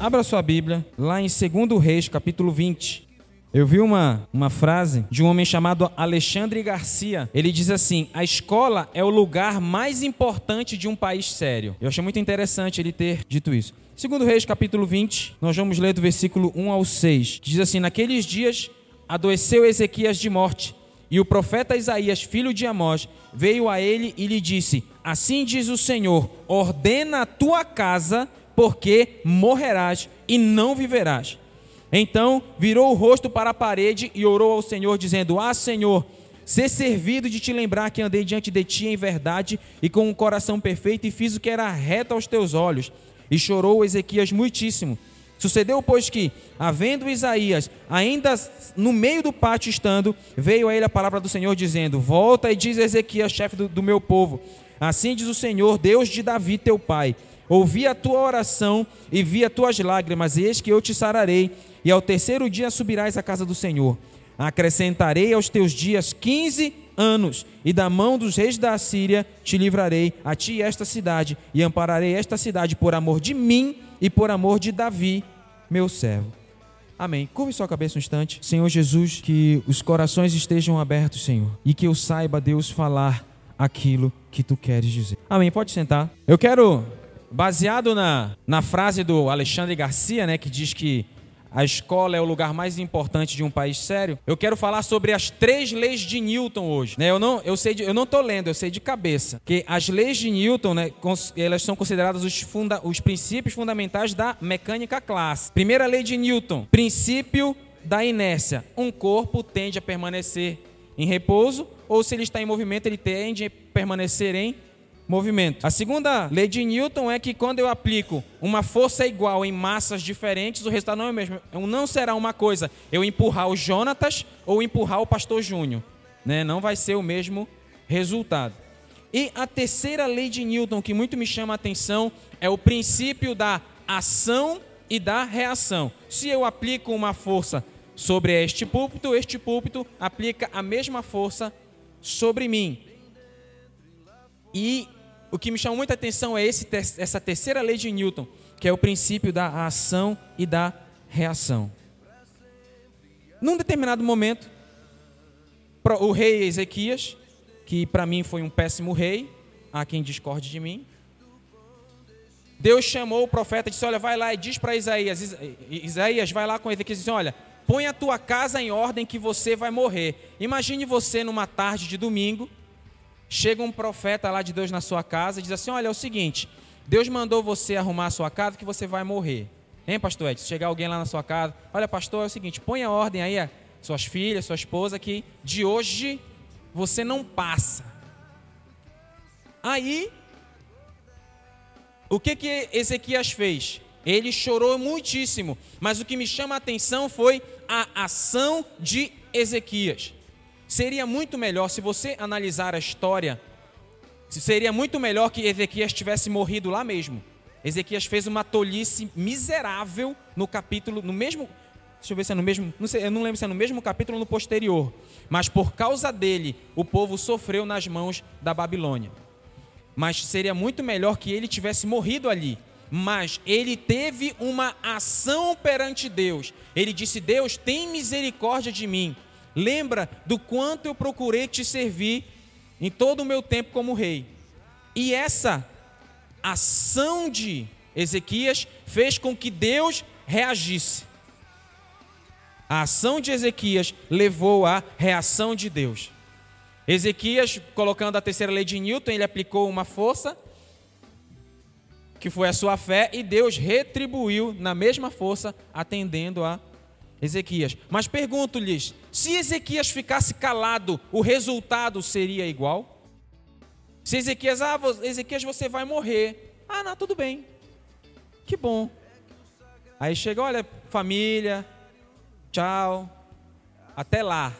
Abra sua Bíblia, lá em 2 Reis, capítulo 20. Eu vi uma, uma frase de um homem chamado Alexandre Garcia. Ele diz assim: A escola é o lugar mais importante de um país sério. Eu achei muito interessante ele ter dito isso. Segundo Reis, capítulo 20, nós vamos ler do versículo 1 ao 6. Diz assim: Naqueles dias adoeceu Ezequias de morte, e o profeta Isaías, filho de Amós, veio a ele e lhe disse: Assim diz o Senhor: Ordena a tua casa porque morrerás e não viverás. Então virou o rosto para a parede e orou ao Senhor, dizendo: Ah, Senhor, ser servido de te lembrar que andei diante de ti em verdade e com um coração perfeito e fiz o que era reto aos teus olhos. E chorou Ezequias muitíssimo. Sucedeu, pois, que, havendo Isaías ainda no meio do pátio estando, veio a ele a palavra do Senhor, dizendo: Volta e diz a Ezequias, chefe do, do meu povo: Assim diz o Senhor, Deus de Davi, teu pai Ouvi a tua oração e vi as tuas lágrimas, e eis que eu te sararei, e ao terceiro dia subirás à casa do Senhor. Acrescentarei aos teus dias quinze anos, e da mão dos reis da Assíria te livrarei, a ti esta cidade, e ampararei esta cidade por amor de mim e por amor de Davi, meu servo. Amém. Curve sua cabeça um instante. Senhor Jesus, que os corações estejam abertos, Senhor, e que eu saiba, Deus, falar aquilo que tu queres dizer. Amém. Pode sentar. Eu quero Baseado na, na frase do Alexandre Garcia, né, que diz que a escola é o lugar mais importante de um país sério. Eu quero falar sobre as três leis de Newton hoje. Né? Eu não, eu sei, de, eu não tô lendo, eu sei de cabeça. Que as leis de Newton, né, elas são consideradas os, funda, os princípios fundamentais da mecânica clássica. Primeira lei de Newton: princípio da inércia. Um corpo tende a permanecer em repouso, ou se ele está em movimento, ele tende a permanecer em movimento. A segunda lei de Newton é que quando eu aplico uma força igual em massas diferentes, o resultado não é o mesmo. Não será uma coisa eu empurrar o Jonatas ou empurrar o pastor Júnior. Né? Não vai ser o mesmo resultado. E a terceira lei de Newton, que muito me chama a atenção, é o princípio da ação e da reação. Se eu aplico uma força sobre este púlpito, este púlpito aplica a mesma força sobre mim. E o que me chama muita atenção é esse, essa terceira lei de Newton, que é o princípio da ação e da reação. Num determinado momento, o rei Ezequias, que para mim foi um péssimo rei, há quem discorde de mim, Deus chamou o profeta e disse: Olha, vai lá e diz para Isaías: Isaías, vai lá com Ezequias e diz: Olha, põe a tua casa em ordem que você vai morrer. Imagine você numa tarde de domingo, chega um profeta lá de Deus na sua casa e diz assim: Olha, é o seguinte, Deus mandou você arrumar a sua casa que você vai morrer. Hein, pastor Edson? Chegar alguém lá na sua casa, olha, pastor, é o seguinte, põe a ordem aí, suas filhas, sua esposa, que de hoje você não passa. Aí, o que que Ezequias fez? Ele chorou muitíssimo, mas o que me chama a atenção foi a ação de Ezequias. Seria muito melhor, se você analisar a história, seria muito melhor que Ezequias tivesse morrido lá mesmo. Ezequias fez uma tolice miserável no capítulo, no mesmo. Deixa eu ver se é no mesmo. Não sei, eu não lembro se é no mesmo capítulo ou no posterior. Mas por causa dele, o povo sofreu nas mãos da Babilônia. Mas seria muito melhor que ele tivesse morrido ali. Mas ele teve uma ação perante Deus. Ele disse: Deus, tem misericórdia de mim. Lembra do quanto eu procurei te servir em todo o meu tempo como rei. E essa ação de Ezequias fez com que Deus reagisse. A ação de Ezequias levou à reação de Deus. Ezequias, colocando a terceira lei de Newton, ele aplicou uma força, que foi a sua fé, e Deus retribuiu na mesma força, atendendo a Ezequias. Mas pergunto-lhes: se Ezequias ficasse calado, o resultado seria igual? Se Ezequias, ah, Ezequias, você vai morrer. Ah, não, tudo bem. Que bom. Aí chega, olha, família, tchau, até lá.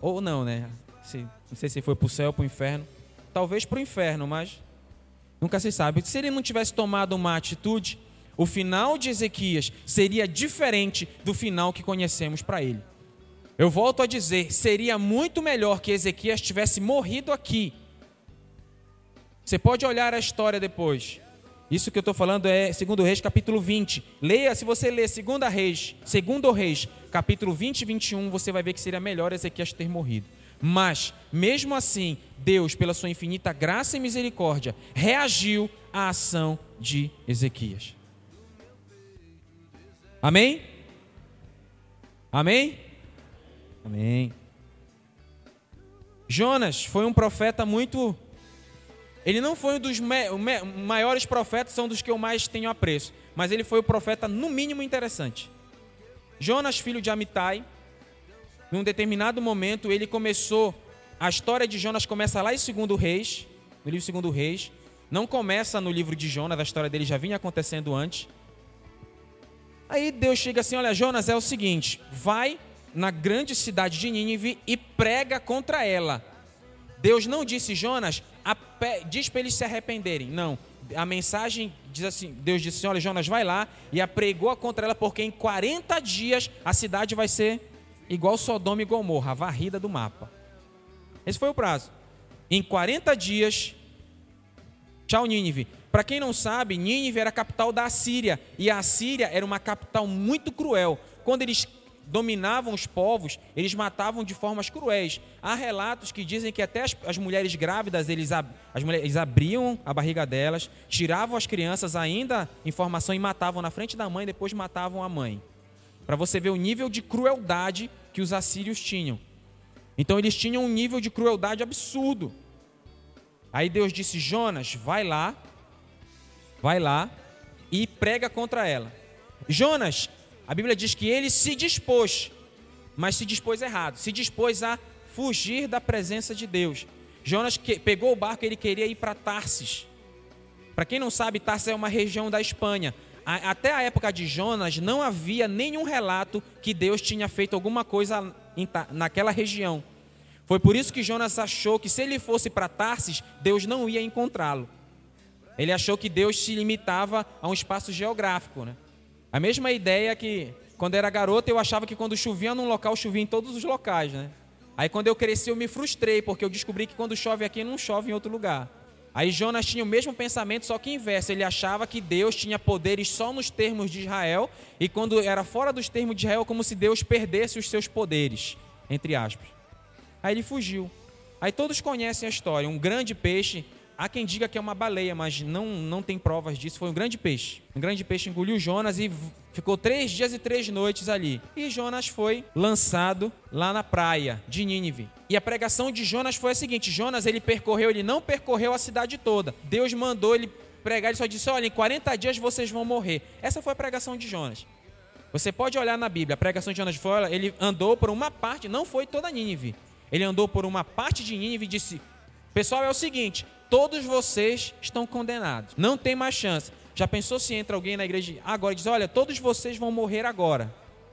Ou não, né? Se, não sei se foi para o céu ou para o inferno. Talvez para o inferno, mas nunca se sabe. Se ele não tivesse tomado uma atitude, o final de Ezequias seria diferente do final que conhecemos para ele. Eu volto a dizer, seria muito melhor que Ezequias tivesse morrido aqui. Você pode olhar a história depois Isso que eu estou falando é 2 Reis, capítulo 20. Leia, se você ler 2 Reis, 2 Reis, capítulo 20 e 21, você vai ver que seria melhor Ezequias ter morrido. Mas, mesmo assim, Deus, pela sua infinita graça e misericórdia, reagiu à ação de Ezequias. Amém? Amém? Amém. Jonas foi um profeta muito ele não foi um dos maiores profetas, são dos que eu mais tenho apreço. Mas ele foi o profeta, no mínimo, interessante. Jonas, filho de Amitai, num determinado momento, ele começou. A história de Jonas começa lá em 2 Reis, no livro 2 Reis. Não começa no livro de Jonas, a história dele já vinha acontecendo antes. Aí Deus chega assim: Olha, Jonas, é o seguinte, vai na grande cidade de Nínive e prega contra ela. Deus não disse, Jonas, diz para eles se arrependerem. Não. A mensagem diz assim: Deus disse assim: Olha, Jonas, vai lá e apregou contra ela, porque em 40 dias a cidade vai ser igual Sodoma e Gomorra, varrida do mapa. Esse foi o prazo. Em 40 dias, tchau, Nínive. Para quem não sabe, Nínive era a capital da Assíria, e a Assíria era uma capital muito cruel. Quando eles dominavam os povos, eles matavam de formas cruéis. Há relatos que dizem que até as, as mulheres grávidas, eles, ab, as eles abriam a barriga delas, tiravam as crianças ainda em formação e matavam na frente da mãe, depois matavam a mãe. Para você ver o nível de crueldade que os assírios tinham. Então eles tinham um nível de crueldade absurdo. Aí Deus disse: Jonas, vai lá, vai lá e prega contra ela. Jonas a Bíblia diz que ele se dispôs, mas se dispôs errado, se dispôs a fugir da presença de Deus. Jonas que, pegou o barco, ele queria ir para Tarsis. Para quem não sabe, Tarsis é uma região da Espanha. A, até a época de Jonas, não havia nenhum relato que Deus tinha feito alguma coisa em, naquela região. Foi por isso que Jonas achou que se ele fosse para Tarsis, Deus não ia encontrá-lo. Ele achou que Deus se limitava a um espaço geográfico, né? A mesma ideia que quando era garoto eu achava que quando chovia num local chovia em todos os locais, né? Aí quando eu cresci eu me frustrei porque eu descobri que quando chove aqui não chove em outro lugar. Aí Jonas tinha o mesmo pensamento, só que inverso. Ele achava que Deus tinha poderes só nos termos de Israel e quando era fora dos termos de Israel, como se Deus perdesse os seus poderes, entre aspas. Aí ele fugiu. Aí todos conhecem a história. Um grande peixe Há quem diga que é uma baleia, mas não, não tem provas disso. Foi um grande peixe. Um grande peixe engoliu Jonas e ficou três dias e três noites ali. E Jonas foi lançado lá na praia de Nínive. E a pregação de Jonas foi a seguinte: Jonas ele percorreu, ele não percorreu a cidade toda. Deus mandou ele pregar, ele só disse: Olha, em 40 dias vocês vão morrer. Essa foi a pregação de Jonas. Você pode olhar na Bíblia, a pregação de Jonas foi: ele andou por uma parte, não foi toda Nínive. Ele andou por uma parte de Nínive e disse: Pessoal, é o seguinte: todos vocês estão condenados. Não tem mais chance. Já pensou se entra alguém na igreja agora e diz: Olha, todos vocês vão morrer agora.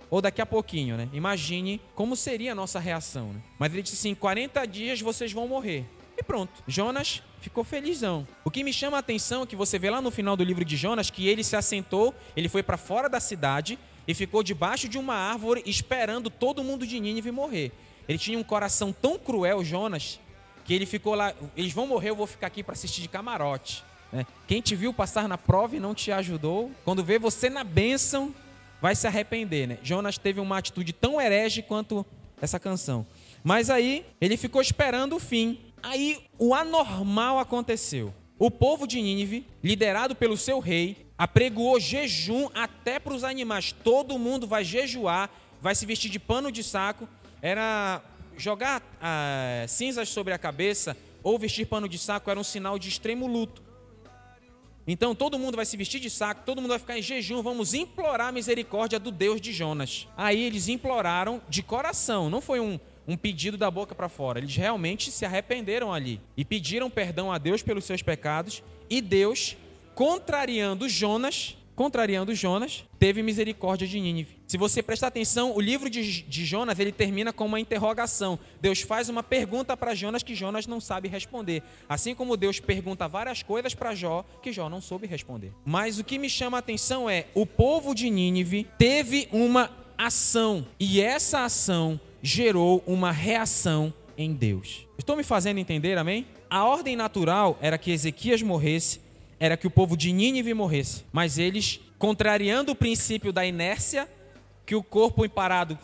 Ou daqui a pouquinho, né? Imagine como seria a nossa reação. Né? Mas ele disse assim: 40 dias vocês vão morrer. E pronto. Jonas ficou felizão. O que me chama a atenção é que você vê lá no final do livro de Jonas que ele se assentou, ele foi para fora da cidade e ficou debaixo de uma árvore esperando todo mundo de Nínive morrer. Ele tinha um coração tão cruel, Jonas, que ele ficou lá, eles vão morrer, eu vou ficar aqui para assistir de camarote. Né? Quem te viu passar na prova e não te ajudou, quando vê você na bênção, vai se arrepender. Né? Jonas teve uma atitude tão herege quanto essa canção. Mas aí ele ficou esperando o fim. Aí o anormal aconteceu. O povo de Nínive, liderado pelo seu rei, apregoou jejum até para os animais. Todo mundo vai jejuar, vai se vestir de pano de saco. Era jogar ah, cinzas sobre a cabeça ou vestir pano de saco era um sinal de extremo luto. Então todo mundo vai se vestir de saco, todo mundo vai ficar em jejum, vamos implorar a misericórdia do Deus de Jonas. Aí eles imploraram de coração, não foi um, um pedido da boca para fora, eles realmente se arrependeram ali e pediram perdão a Deus pelos seus pecados, e Deus, contrariando Jonas, contrariando Jonas, teve misericórdia de Nínive. Se você prestar atenção, o livro de, de Jonas ele termina com uma interrogação. Deus faz uma pergunta para Jonas que Jonas não sabe responder. Assim como Deus pergunta várias coisas para Jó que Jó não soube responder. Mas o que me chama a atenção é o povo de Nínive teve uma ação e essa ação gerou uma reação em Deus. Estou me fazendo entender, amém? A ordem natural era que Ezequias morresse era que o povo de Nínive morresse. Mas eles, contrariando o princípio da inércia, que o corpo parado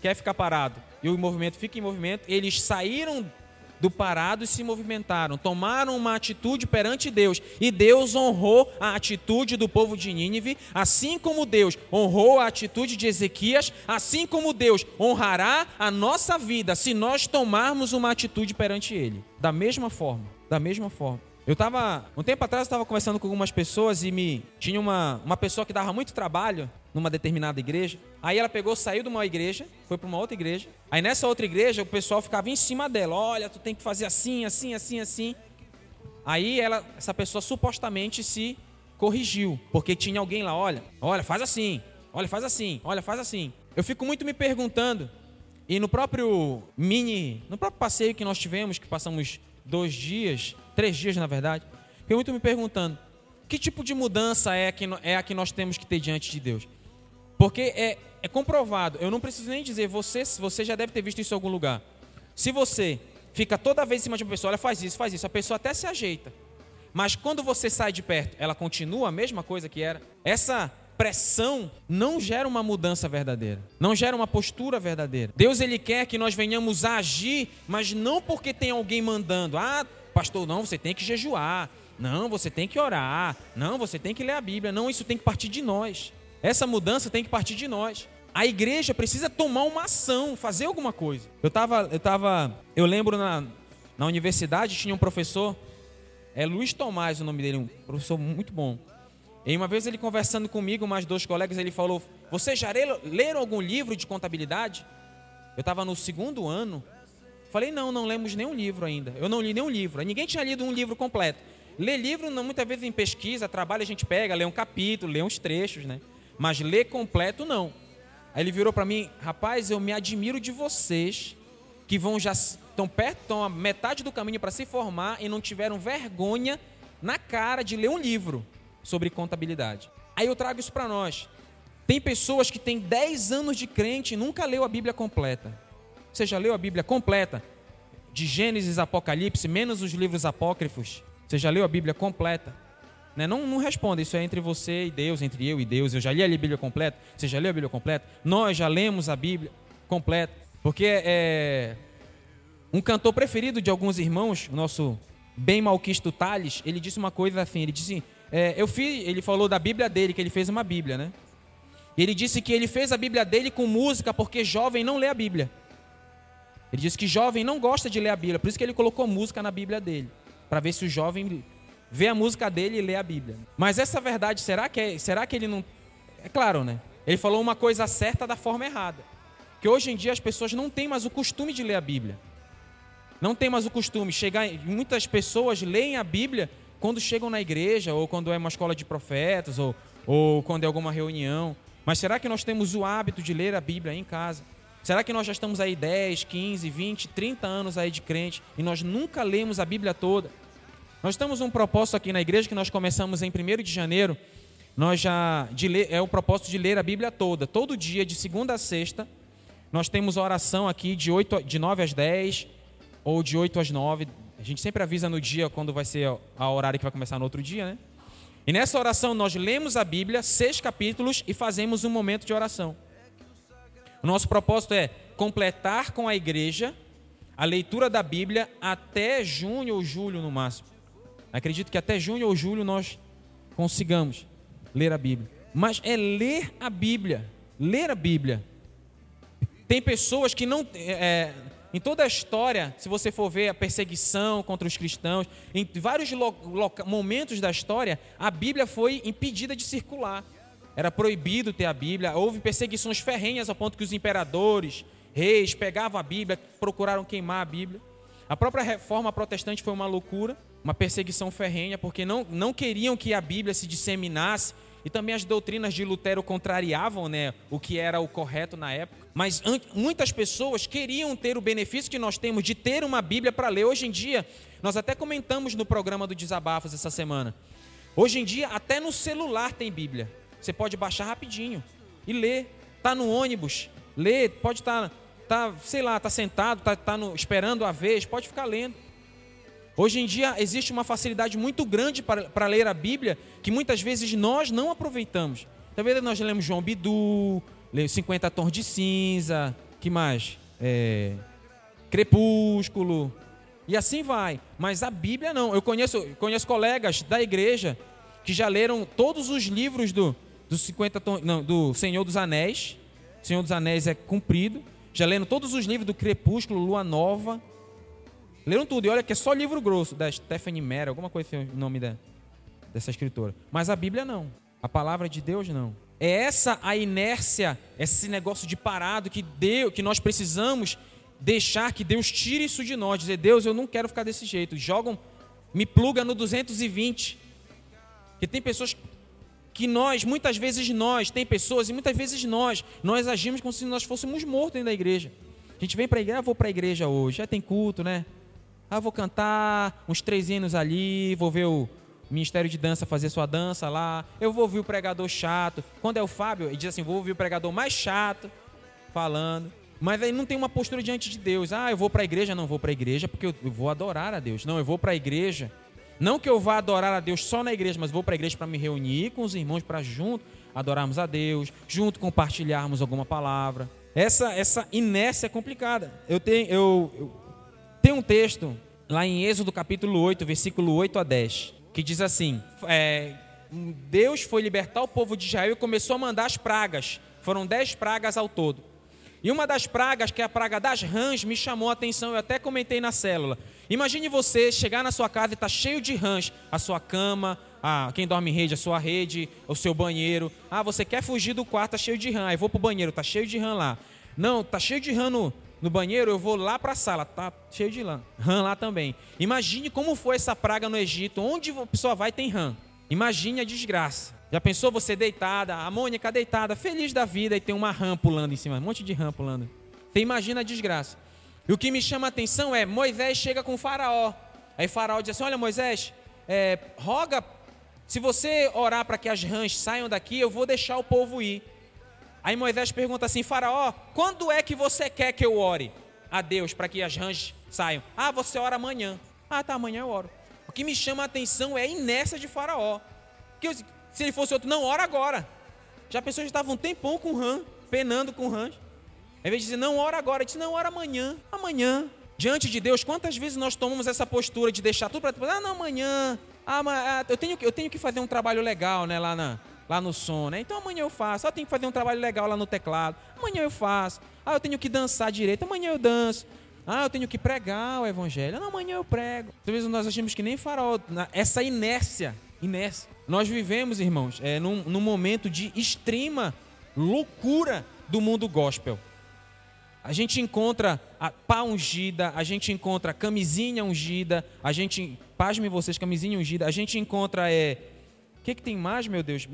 quer ficar parado e o movimento fica em movimento, eles saíram do parado e se movimentaram, tomaram uma atitude perante Deus, e Deus honrou a atitude do povo de Nínive, assim como Deus honrou a atitude de Ezequias, assim como Deus honrará a nossa vida se nós tomarmos uma atitude perante Ele. Da mesma forma, da mesma forma. Eu estava, um tempo atrás, estava conversando com algumas pessoas e me tinha uma, uma pessoa que dava muito trabalho numa determinada igreja. Aí ela pegou, saiu de uma igreja, foi para uma outra igreja. Aí nessa outra igreja o pessoal ficava em cima dela: olha, tu tem que fazer assim, assim, assim, assim. Aí ela, essa pessoa supostamente se corrigiu, porque tinha alguém lá: olha, olha, faz assim, olha, faz assim, olha, faz assim. Eu fico muito me perguntando, e no próprio mini, no próprio passeio que nós tivemos, que passamos dois dias, três dias na verdade, fiquei muito me perguntando: que tipo de mudança é, que, é a que nós temos que ter diante de Deus? Porque é, é comprovado, eu não preciso nem dizer, você, você já deve ter visto isso em algum lugar. Se você fica toda vez em cima de uma pessoa, olha, faz isso, faz isso, a pessoa até se ajeita. Mas quando você sai de perto, ela continua a mesma coisa que era. Essa pressão não gera uma mudança verdadeira, não gera uma postura verdadeira. Deus ele quer que nós venhamos a agir, mas não porque tem alguém mandando. Ah, pastor, não, você tem que jejuar. Não, você tem que orar. Não, você tem que ler a Bíblia. Não, isso tem que partir de nós. Essa mudança tem que partir de nós. A igreja precisa tomar uma ação, fazer alguma coisa. Eu tava, eu tava, eu lembro na, na universidade tinha um professor, é Luiz Tomás o nome dele, um professor muito bom. E uma vez ele conversando comigo, mais dois colegas, ele falou: "Vocês já leram algum livro de contabilidade?" Eu estava no segundo ano. Falei: "Não, não lemos nenhum livro ainda. Eu não li nenhum livro. Ninguém tinha lido um livro completo. Ler livro, muitas vezes em pesquisa, trabalho a gente pega, lê um capítulo, lê uns trechos, né? mas ler completo não. Aí ele virou para mim, rapaz, eu me admiro de vocês que vão já estão perto, estão a metade do caminho para se formar e não tiveram vergonha na cara de ler um livro sobre contabilidade. Aí eu trago isso para nós. Tem pessoas que têm 10 anos de crente e nunca leu a Bíblia completa. Você já leu a Bíblia completa? De Gênesis, Apocalipse, menos os livros apócrifos. Você já leu a Bíblia completa? Né? Não, não responda, isso é entre você e Deus, entre eu e Deus. Eu já li a Bíblia completa, você já leu a Bíblia completa? Nós já lemos a Bíblia completa. Porque é, um cantor preferido de alguns irmãos, o nosso bem malquisto Tales, ele disse uma coisa assim, ele disse, é, eu fiz, ele falou da Bíblia dele, que ele fez uma Bíblia, né? Ele disse que ele fez a Bíblia dele com música porque jovem não lê a Bíblia. Ele disse que jovem não gosta de ler a Bíblia, por isso que ele colocou música na Bíblia dele, para ver se o jovem vê a música dele e lê a Bíblia. Mas essa verdade, será que, é, será que ele não. É claro, né? Ele falou uma coisa certa da forma errada. Que hoje em dia as pessoas não têm mais o costume de ler a Bíblia. Não tem mais o costume. Chegar, muitas pessoas leem a Bíblia quando chegam na igreja, ou quando é uma escola de profetas, ou, ou quando é alguma reunião. Mas será que nós temos o hábito de ler a Bíblia em casa? Será que nós já estamos aí 10, 15, 20, 30 anos aí de crente e nós nunca lemos a Bíblia toda? Nós temos um propósito aqui na igreja que nós começamos em 1 de janeiro. Nós já ler, é o propósito de ler a Bíblia toda, todo dia, de segunda a sexta. Nós temos oração aqui de, 8, de 9 às 10 ou de 8 às 9. A gente sempre avisa no dia quando vai ser a horário que vai começar no outro dia, né? E nessa oração nós lemos a Bíblia, seis capítulos, e fazemos um momento de oração. O nosso propósito é completar com a igreja a leitura da Bíblia até junho ou julho no máximo. Acredito que até junho ou julho nós consigamos ler a Bíblia. Mas é ler a Bíblia. Ler a Bíblia. Tem pessoas que não. É, em toda a história, se você for ver a perseguição contra os cristãos, em vários momentos da história, a Bíblia foi impedida de circular. Era proibido ter a Bíblia. Houve perseguições ferrenhas ao ponto que os imperadores, reis, pegavam a Bíblia, procuraram queimar a Bíblia. A própria reforma protestante foi uma loucura uma perseguição ferrenha, porque não, não queriam que a Bíblia se disseminasse, e também as doutrinas de Lutero contrariavam né, o que era o correto na época. Mas muitas pessoas queriam ter o benefício que nós temos de ter uma Bíblia para ler. Hoje em dia, nós até comentamos no programa do Desabafos essa semana. Hoje em dia, até no celular tem Bíblia. Você pode baixar rapidinho e ler. Está no ônibus, lê, pode estar, tá, tá, sei lá, está sentado, está tá esperando a vez, pode ficar lendo. Hoje em dia existe uma facilidade muito grande para, para ler a Bíblia que muitas vezes nós não aproveitamos. Talvez nós lemos João Bidu, 50 Tons de Cinza, que mais? É, Crepúsculo, e assim vai. Mas a Bíblia não. Eu conheço, conheço colegas da igreja que já leram todos os livros do, do 50 tons, não, do Senhor dos Anéis. Senhor dos Anéis é cumprido. Já leram todos os livros do Crepúsculo, Lua Nova. Leram tudo. E olha que é só livro grosso, da Stephanie Meyer, alguma coisa assim, o nome da, dessa escritora. Mas a Bíblia não. A palavra de Deus não. É essa a inércia, esse negócio de parado que deu, que nós precisamos deixar que Deus tire isso de nós, dizer, Deus, eu não quero ficar desse jeito. Jogam, me pluga no 220. Que tem pessoas que nós, muitas vezes nós, tem pessoas e muitas vezes nós, nós agimos como se nós fôssemos mortos dentro da igreja. A gente vem para a igreja, ah, vou para a igreja hoje, já tem culto, né? Ah, vou cantar uns três hinos ali, vou ver o Ministério de Dança fazer sua dança lá, eu vou ouvir o pregador chato. Quando é o Fábio, ele diz assim, vou ouvir o pregador mais chato falando. Mas aí não tem uma postura diante de Deus. Ah, eu vou para a igreja, não vou para a igreja porque eu vou adorar a Deus. Não, eu vou para a igreja. Não que eu vá adorar a Deus só na igreja, mas vou para a igreja para me reunir com os irmãos para junto adorarmos a Deus, junto compartilharmos alguma palavra. Essa essa inércia é complicada. Eu tenho eu, eu tenho um texto lá em Êxodo capítulo 8, versículo 8 a 10, que diz assim: é, Deus foi libertar o povo de Israel e começou a mandar as pragas. Foram dez pragas ao todo. E uma das pragas, que é a praga das rãs, me chamou a atenção, eu até comentei na célula. Imagine você chegar na sua casa e estar tá cheio de rãs, a sua cama, a, quem dorme em rede, a sua rede, o seu banheiro. Ah, você quer fugir do quarto, está cheio de rã. Aí vou para o banheiro, está cheio de rã lá. Não, está cheio de rã no, no banheiro, eu vou lá para a sala, tá cheio de rã, rã lá também. Imagine como foi essa praga no Egito, onde a pessoa vai tem rã. Imagine a desgraça. Já pensou você deitada, a Mônica deitada, feliz da vida, e tem uma rã pulando em cima, um monte de rã pulando. Você imagina a desgraça. E o que me chama a atenção é, Moisés chega com faraó. Aí faraó diz assim, olha Moisés, é, roga, se você orar para que as rãs saiam daqui, eu vou deixar o povo ir. Aí Moisés pergunta assim, faraó, quando é que você quer que eu ore a Deus para que as rãs saiam? Ah, você ora amanhã. Ah, tá, amanhã eu oro. O que me chama a atenção é a inércia de faraó. Que se ele fosse outro, não, ora agora. Já a pessoa já estava um tempão com rã, penando com rã. Ao invés de dizer, não, ora agora, ele disse, não, ora amanhã. Amanhã. Diante de Deus, quantas vezes nós tomamos essa postura de deixar tudo para depois? Ah, não, amanhã. Ah, mas, ah, eu, tenho, eu tenho que fazer um trabalho legal, né, lá, na, lá no som, né? Então amanhã eu faço. Ah, eu tenho que fazer um trabalho legal lá no teclado. Amanhã eu faço. Ah, eu tenho que dançar direito. Amanhã eu danço. Ah, eu tenho que pregar o evangelho. Não, amanhã eu prego. Vezes nós achamos que nem farol. Essa inércia inércia. Nós vivemos, irmãos, é, num, num momento de extrema loucura do mundo gospel. A gente encontra a pá ungida, a gente encontra camisinha ungida, a gente, pasme vocês, camisinha ungida, a gente encontra, é, o que, que tem mais, meu Deus?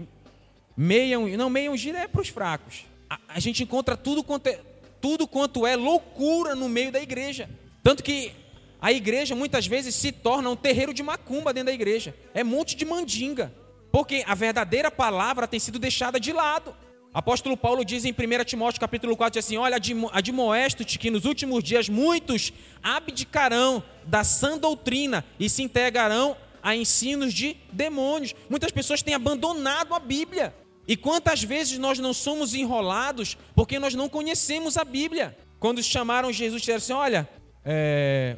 Meia, não, meia ungida é para os fracos. A, a, gente encontra tudo quanto, é, tudo quanto é loucura no meio da igreja. Tanto que a igreja muitas vezes se torna um terreiro de macumba dentro da igreja. É monte de mandinga. Porque a verdadeira palavra tem sido deixada de lado. Apóstolo Paulo diz em 1 Timóteo capítulo 4 assim: Olha, admoesto-te que nos últimos dias muitos abdicarão da sã doutrina e se entregarão a ensinos de demônios. Muitas pessoas têm abandonado a Bíblia. E quantas vezes nós não somos enrolados porque nós não conhecemos a Bíblia? Quando chamaram Jesus, disseram assim: Olha, é,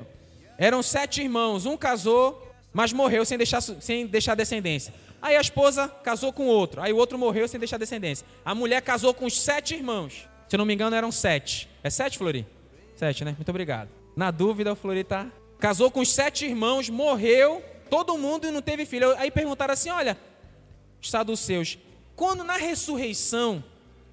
eram sete irmãos, um casou, mas morreu sem deixar, sem deixar descendência. Aí a esposa casou com outro, aí o outro morreu sem deixar descendência. A mulher casou com os sete irmãos. Se não me engano, eram sete. É sete, Flori? Sete, né? Muito obrigado. Na dúvida, o Flori tá. Casou com os sete irmãos, morreu, todo mundo e não teve filho. Aí perguntaram assim: olha, os saduceus, quando na ressurreição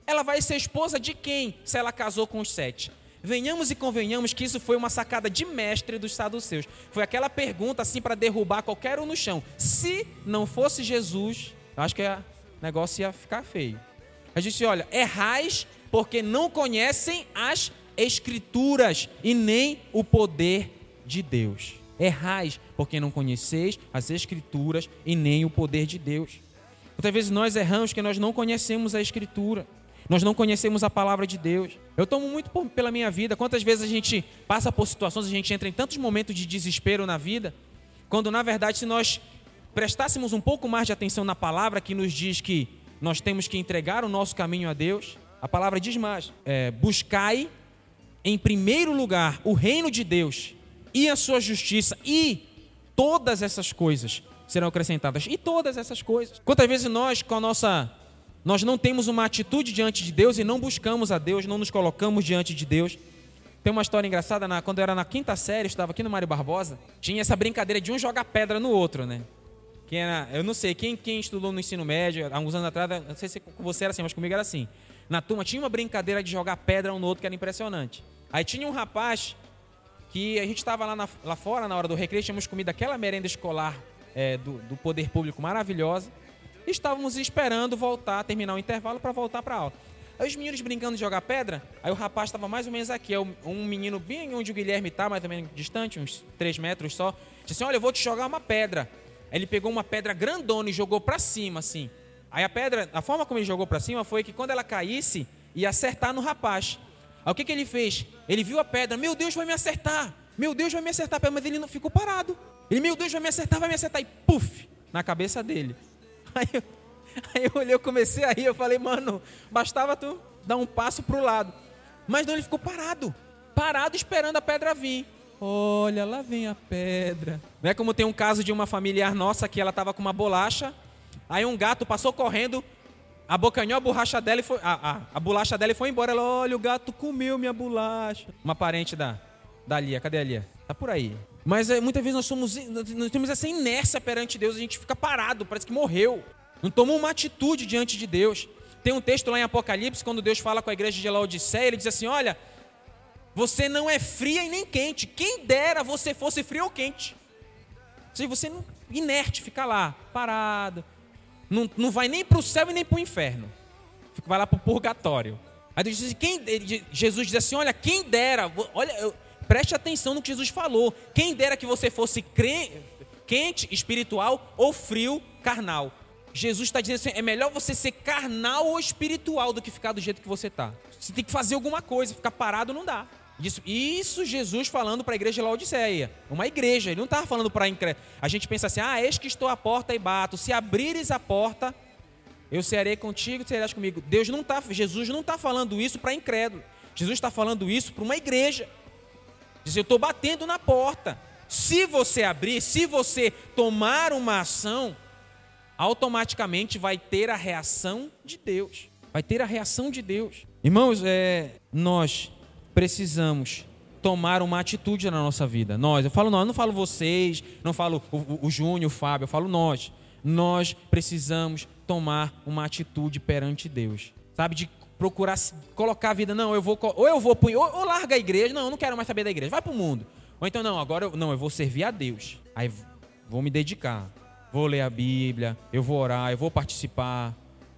ela vai ser esposa de quem se ela casou com os sete? Venhamos e convenhamos que isso foi uma sacada de mestre dos saduceus. Foi aquela pergunta assim para derrubar qualquer um no chão. Se não fosse Jesus, eu acho que o negócio ia ficar feio. A gente olha, errais porque não conhecem as escrituras e nem o poder de Deus. Errais porque não conheceis as escrituras e nem o poder de Deus. Muitas vezes nós erramos porque nós não conhecemos a escritura. Nós não conhecemos a palavra de Deus. Eu tomo muito por, pela minha vida. Quantas vezes a gente passa por situações, a gente entra em tantos momentos de desespero na vida, quando na verdade, se nós prestássemos um pouco mais de atenção na palavra que nos diz que nós temos que entregar o nosso caminho a Deus, a palavra diz mais: é, buscai em primeiro lugar o reino de Deus e a sua justiça, e todas essas coisas serão acrescentadas. E todas essas coisas. Quantas vezes nós, com a nossa. Nós não temos uma atitude diante de Deus e não buscamos a Deus, não nos colocamos diante de Deus. Tem uma história engraçada, na, quando eu era na quinta série, estava aqui no Mário Barbosa, tinha essa brincadeira de um jogar pedra no outro, né? Quem era, eu não sei, quem, quem estudou no ensino médio, há alguns anos atrás, não sei se você era assim, mas comigo era assim. Na turma tinha uma brincadeira de jogar pedra um no outro que era impressionante. Aí tinha um rapaz que a gente estava lá, lá fora na hora do recreio, tínhamos comido aquela merenda escolar é, do, do poder público maravilhosa. Estávamos esperando voltar, terminar o intervalo para voltar para aula. Aí os meninos brincando de jogar pedra, aí o rapaz estava mais ou menos aqui, um menino bem onde o Guilherme está, mais ou menos distante, uns 3 metros só. Disse assim, olha, eu vou te jogar uma pedra. Aí ele pegou uma pedra grandona e jogou para cima, assim. Aí a pedra, a forma como ele jogou para cima foi que quando ela caísse, ia acertar no rapaz. Aí o que, que ele fez? Ele viu a pedra, meu Deus, vai me acertar. Meu Deus, vai me acertar. Mas ele não ficou parado. Ele, meu Deus, vai me acertar, vai me acertar. E puf, na cabeça dele. Aí eu, aí eu olhei, eu comecei a rir. Eu falei, mano, bastava tu dar um passo para o lado. Mas não, ele ficou parado. Parado esperando a pedra vir. Olha, lá vem a pedra. Não é como tem um caso de uma familiar nossa que ela estava com uma bolacha, aí um gato passou correndo, abocanhou a borracha dela e foi, a, a, a bolacha dela e foi embora. Ela, olha, o gato comeu minha bolacha. Uma parente da, da Lia, cadê a Lia? Tá por aí. Mas é, muitas vezes nós somos, nós temos essa inércia perante Deus, a gente fica parado, parece que morreu. Não toma uma atitude diante de Deus. Tem um texto lá em Apocalipse, quando Deus fala com a igreja de Laodiceia, ele diz assim: Olha, você não é fria e nem quente. Quem dera você fosse frio ou quente. Se você não, inerte, fica lá, parado. Não, não vai nem para o céu e nem para o inferno. Vai lá para o purgatório. Aí diz, assim, quem, Jesus diz assim: olha, quem dera, olha, preste atenção no que Jesus falou. Quem dera que você fosse cre, quente, espiritual ou frio, carnal. Jesus está dizendo assim: é melhor você ser carnal ou espiritual do que ficar do jeito que você está. Você tem que fazer alguma coisa, ficar parado não dá. Isso, isso Jesus falando para a igreja de Laodiceia. Uma igreja, ele não estava falando para incrédulo. A gente pensa assim: ah, eis que estou à porta e bato. Se abrires a porta, eu serei contigo, serás comigo. Deus não tá, Jesus não está falando isso para incrédulo. Jesus está falando isso para uma igreja. Diz: eu estou batendo na porta. Se você abrir, se você tomar uma ação, automaticamente vai ter a reação de Deus. Vai ter a reação de Deus. Irmãos, é, nós precisamos tomar uma atitude na nossa vida. Nós, eu falo nós, não falo vocês, não falo o, o, o Júnior, o Fábio, eu falo nós. Nós precisamos tomar uma atitude perante Deus. Sabe, de procurar colocar a vida, não, eu vou, ou eu vou, ou, ou larga a igreja, não, eu não quero mais saber da igreja, vai para o mundo. Ou então, não, agora eu, não, eu vou servir a Deus. Aí vou me dedicar, vou ler a Bíblia, eu vou orar, eu vou participar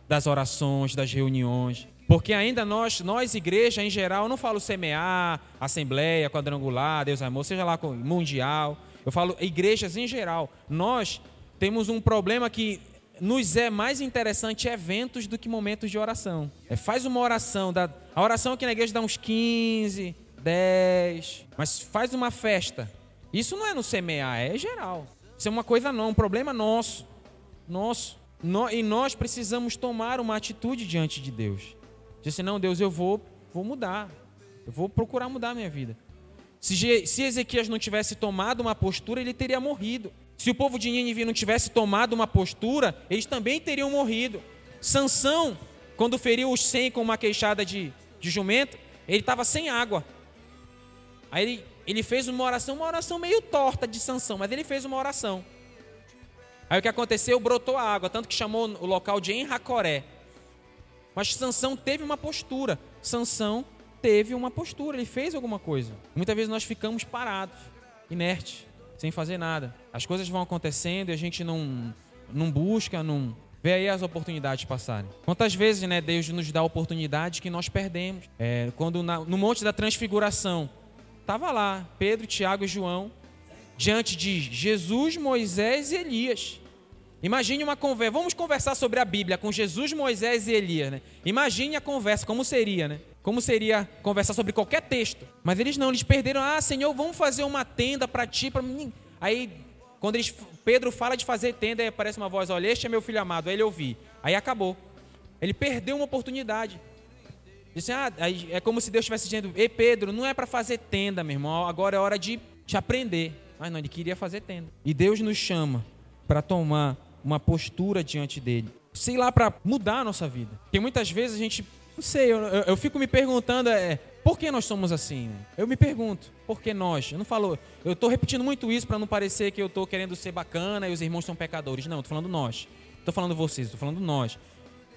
das orações, das reuniões. Porque ainda nós, nós igreja em geral, eu não falo semear, assembleia, quadrangular, Deus amor, seja lá mundial. Eu falo igrejas em geral. Nós temos um problema que nos é mais interessante eventos do que momentos de oração. É, faz uma oração, dá, a oração aqui na igreja dá uns 15, 10, mas faz uma festa. Isso não é no semear, é geral. Isso é uma coisa não, um problema nosso. Nosso. No, e nós precisamos tomar uma atitude diante de Deus. Disse: Não, Deus, eu vou, vou mudar. Eu vou procurar mudar a minha vida. Se, se Ezequias não tivesse tomado uma postura, ele teria morrido. Se o povo de Nínive não tivesse tomado uma postura, eles também teriam morrido. Sansão, quando feriu os cem com uma queixada de, de jumento, ele estava sem água. Aí ele, ele fez uma oração, uma oração meio torta de Sansão, mas ele fez uma oração. Aí o que aconteceu? Brotou a água, tanto que chamou o local de Enracoré. Mas Sansão teve uma postura. Sansão teve uma postura, ele fez alguma coisa. Muitas vezes nós ficamos parados, inertes, sem fazer nada. As coisas vão acontecendo e a gente não, não busca, não vê aí as oportunidades passarem. Quantas vezes, né, Deus nos dá oportunidades que nós perdemos? É, quando na, no Monte da Transfiguração, estava lá Pedro, Tiago e João diante de Jesus, Moisés e Elias. Imagine uma conversa. Vamos conversar sobre a Bíblia com Jesus, Moisés e Elias, né? Imagine a conversa, como seria, né? Como seria conversar sobre qualquer texto. Mas eles não, eles perderam. Ah, Senhor, vamos fazer uma tenda para ti, para mim. Aí Quando eles, Pedro fala de fazer tenda, aparece uma voz: Olha, este é meu filho amado. Aí ele ouvi. Aí acabou. Ele perdeu uma oportunidade. Disse, ah, é como se Deus estivesse dizendo: Ei, Pedro, não é para fazer tenda, meu irmão. Agora é hora de te aprender. Mas não, ele queria fazer tenda. E Deus nos chama para tomar uma postura diante dele. Sei lá, para mudar a nossa vida. Porque muitas vezes a gente, não sei, eu, eu, eu fico me perguntando, é, por que nós somos assim? Eu me pergunto, por que nós? Eu não falo, eu estou repetindo muito isso para não parecer que eu estou querendo ser bacana e os irmãos são pecadores. Não, estou falando nós. Estou falando vocês, estou falando nós.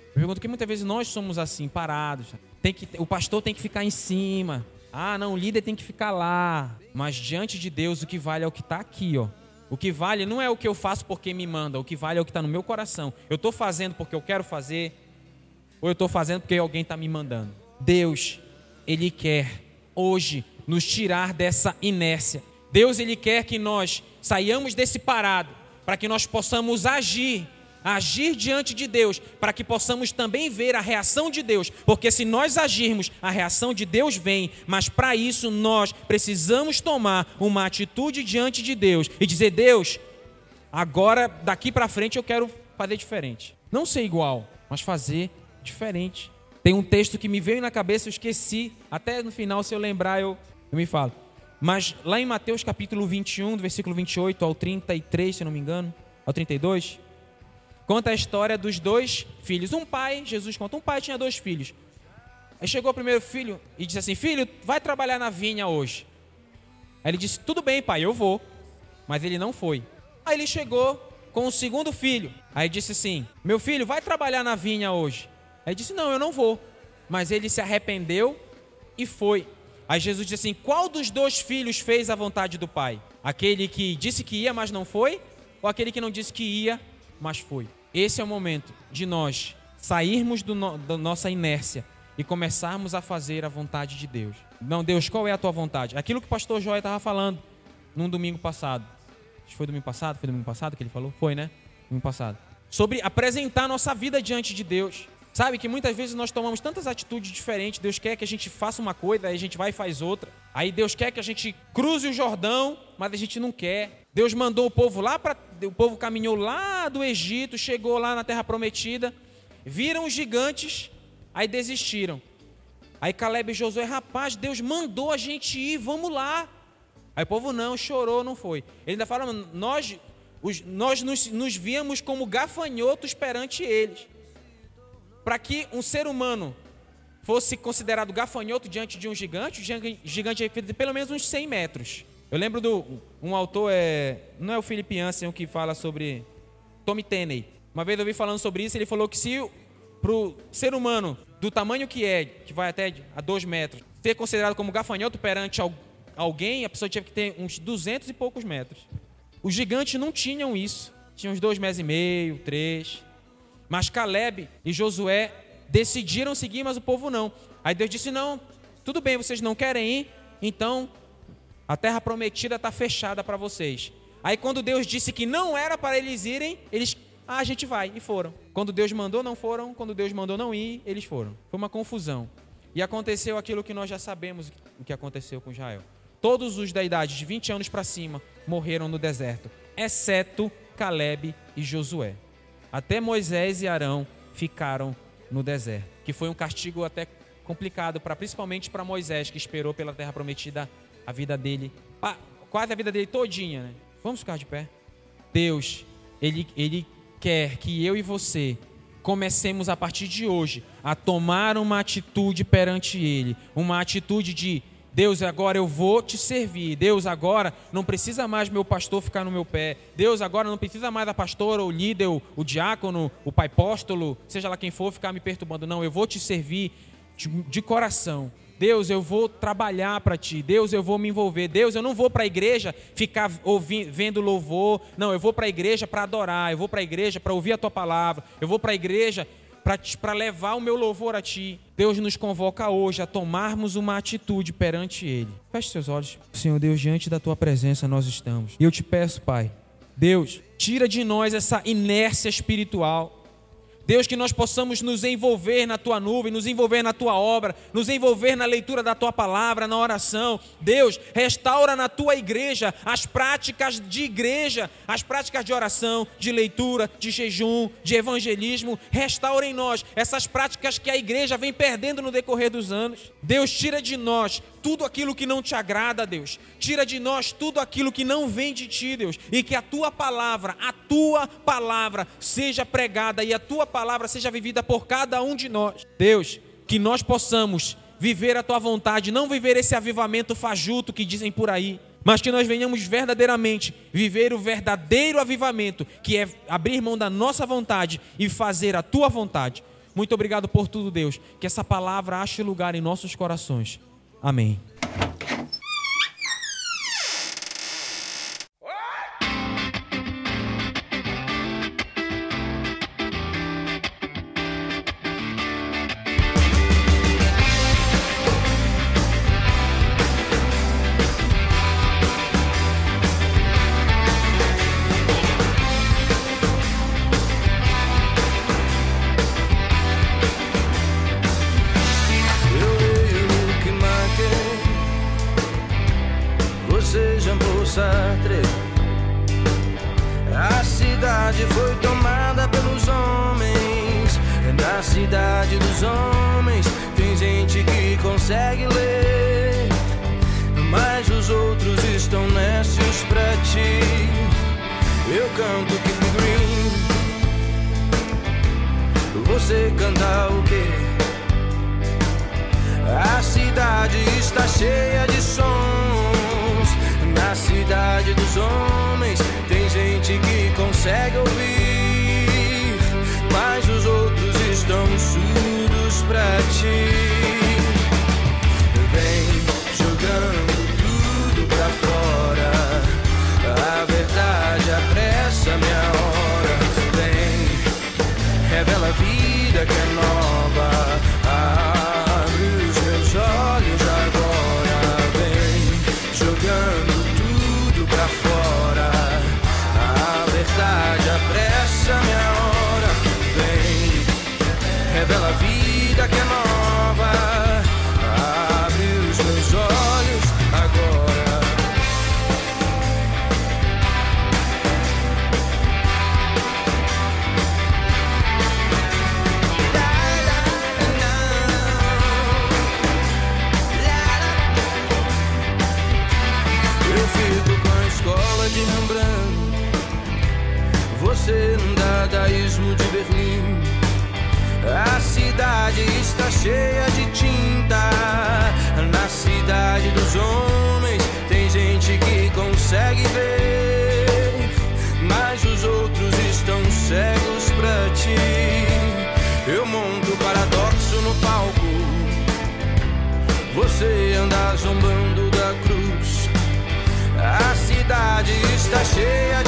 Eu pergunto que muitas vezes nós somos assim, parados. Tem que, o pastor tem que ficar em cima. Ah, não, o líder tem que ficar lá. Mas diante de Deus, o que vale é o que está aqui, ó. O que vale não é o que eu faço porque me manda, o que vale é o que está no meu coração. Eu estou fazendo porque eu quero fazer, ou eu estou fazendo porque alguém está me mandando. Deus ele quer hoje nos tirar dessa inércia. Deus, Ele quer que nós saiamos desse parado, para que nós possamos agir, agir diante de Deus, para que possamos também ver a reação de Deus, porque se nós agirmos, a reação de Deus vem, mas para isso nós precisamos tomar uma atitude diante de Deus e dizer: Deus, agora daqui para frente eu quero fazer diferente. Não ser igual, mas fazer diferente. Tem um texto que me veio na cabeça, eu esqueci. Até no final, se eu lembrar, eu, eu me falo. Mas lá em Mateus capítulo 21, do versículo 28 ao 33, se não me engano, ao 32, conta a história dos dois filhos. Um pai, Jesus conta, um pai tinha dois filhos. Aí chegou o primeiro filho e disse assim: Filho, vai trabalhar na vinha hoje. Aí ele disse: Tudo bem, pai, eu vou. Mas ele não foi. Aí ele chegou com o segundo filho. Aí disse assim: Meu filho, vai trabalhar na vinha hoje. Aí disse: Não, eu não vou. Mas ele se arrependeu e foi. Aí Jesus disse assim: Qual dos dois filhos fez a vontade do Pai? Aquele que disse que ia, mas não foi? Ou aquele que não disse que ia, mas foi? Esse é o momento de nós sairmos no, da nossa inércia e começarmos a fazer a vontade de Deus. Não, Deus, qual é a tua vontade? Aquilo que o pastor Joia estava falando num domingo passado. Foi domingo passado? Foi domingo passado que ele falou? Foi, né? Domingo passado. Sobre apresentar nossa vida diante de Deus. Sabe que muitas vezes nós tomamos tantas atitudes diferentes. Deus quer que a gente faça uma coisa, aí a gente vai e faz outra. Aí Deus quer que a gente cruze o Jordão, mas a gente não quer. Deus mandou o povo lá para. O povo caminhou lá do Egito, chegou lá na terra prometida, viram os gigantes, aí desistiram. Aí Caleb e Josué, rapaz, Deus mandou a gente ir, vamos lá. Aí o povo não, chorou, não foi. Ele ainda fala, nós, os, nós nos, nos víamos como gafanhotos perante eles para que um ser humano fosse considerado gafanhoto diante de um gigante, o gigante é pelo menos uns 100 metros. Eu lembro do um autor, é, não é o Philip Jansen que fala sobre Tommy Tenney. Uma vez eu vi falando sobre isso, ele falou que se para o ser humano do tamanho que é, que vai até a 2 metros, ser considerado como gafanhoto perante alguém, a pessoa tinha que ter uns 200 e poucos metros. Os gigantes não tinham isso. Tinham uns dois metros e meio, três. Mas Caleb e Josué decidiram seguir, mas o povo não. Aí Deus disse: Não, tudo bem, vocês não querem ir, então a terra prometida está fechada para vocês. Aí quando Deus disse que não era para eles irem, eles, ah, a gente vai, e foram. Quando Deus mandou, não foram. Quando Deus mandou não ir, eles foram. Foi uma confusão. E aconteceu aquilo que nós já sabemos o que aconteceu com Israel. Todos os da idade de 20 anos para cima morreram no deserto, exceto Caleb e Josué. Até Moisés e Arão ficaram no deserto, que foi um castigo até complicado para principalmente para Moisés que esperou pela terra prometida a vida dele, quase a vida dele todinha, né? Vamos ficar de pé. Deus, ele ele quer que eu e você comecemos a partir de hoje a tomar uma atitude perante ele, uma atitude de Deus, agora eu vou te servir. Deus, agora não precisa mais meu pastor ficar no meu pé. Deus, agora não precisa mais a pastora, o líder, o, o diácono, o pai apóstolo, seja lá quem for, ficar me perturbando. Não, eu vou te servir de, de coração. Deus, eu vou trabalhar para ti. Deus, eu vou me envolver. Deus, eu não vou para a igreja ficar ouvindo, vendo louvor. Não, eu vou para a igreja para adorar. Eu vou para a igreja para ouvir a tua palavra. Eu vou para a igreja para levar o meu louvor a Ti. Deus nos convoca hoje a tomarmos uma atitude perante Ele. Feche seus olhos. Senhor Deus, diante da Tua presença nós estamos. E eu te peço, Pai, Deus, tira de nós essa inércia espiritual. Deus, que nós possamos nos envolver na tua nuvem, nos envolver na tua obra, nos envolver na leitura da tua palavra, na oração. Deus, restaura na tua igreja as práticas de igreja, as práticas de oração, de leitura, de jejum, de evangelismo. Restaura em nós essas práticas que a igreja vem perdendo no decorrer dos anos. Deus, tira de nós tudo aquilo que não te agrada, Deus. Tira de nós tudo aquilo que não vem de ti, Deus. E que a tua palavra, a tua palavra seja pregada e a tua palavra seja vivida por cada um de nós. Deus, que nós possamos viver a tua vontade, não viver esse avivamento fajuto que dizem por aí, mas que nós venhamos verdadeiramente viver o verdadeiro avivamento, que é abrir mão da nossa vontade e fazer a tua vontade. Muito obrigado por tudo, Deus. Que essa palavra ache lugar em nossos corações. Amém. canta o quê? A cidade está cheia de sons. Na cidade dos homens tem gente que consegue ouvir vita che è nuova. Ah, está cheia de tinta. Na cidade dos homens tem gente que consegue ver, mas os outros estão cegos pra ti. Eu monto paradoxo no palco. Você anda zombando da cruz. A cidade está cheia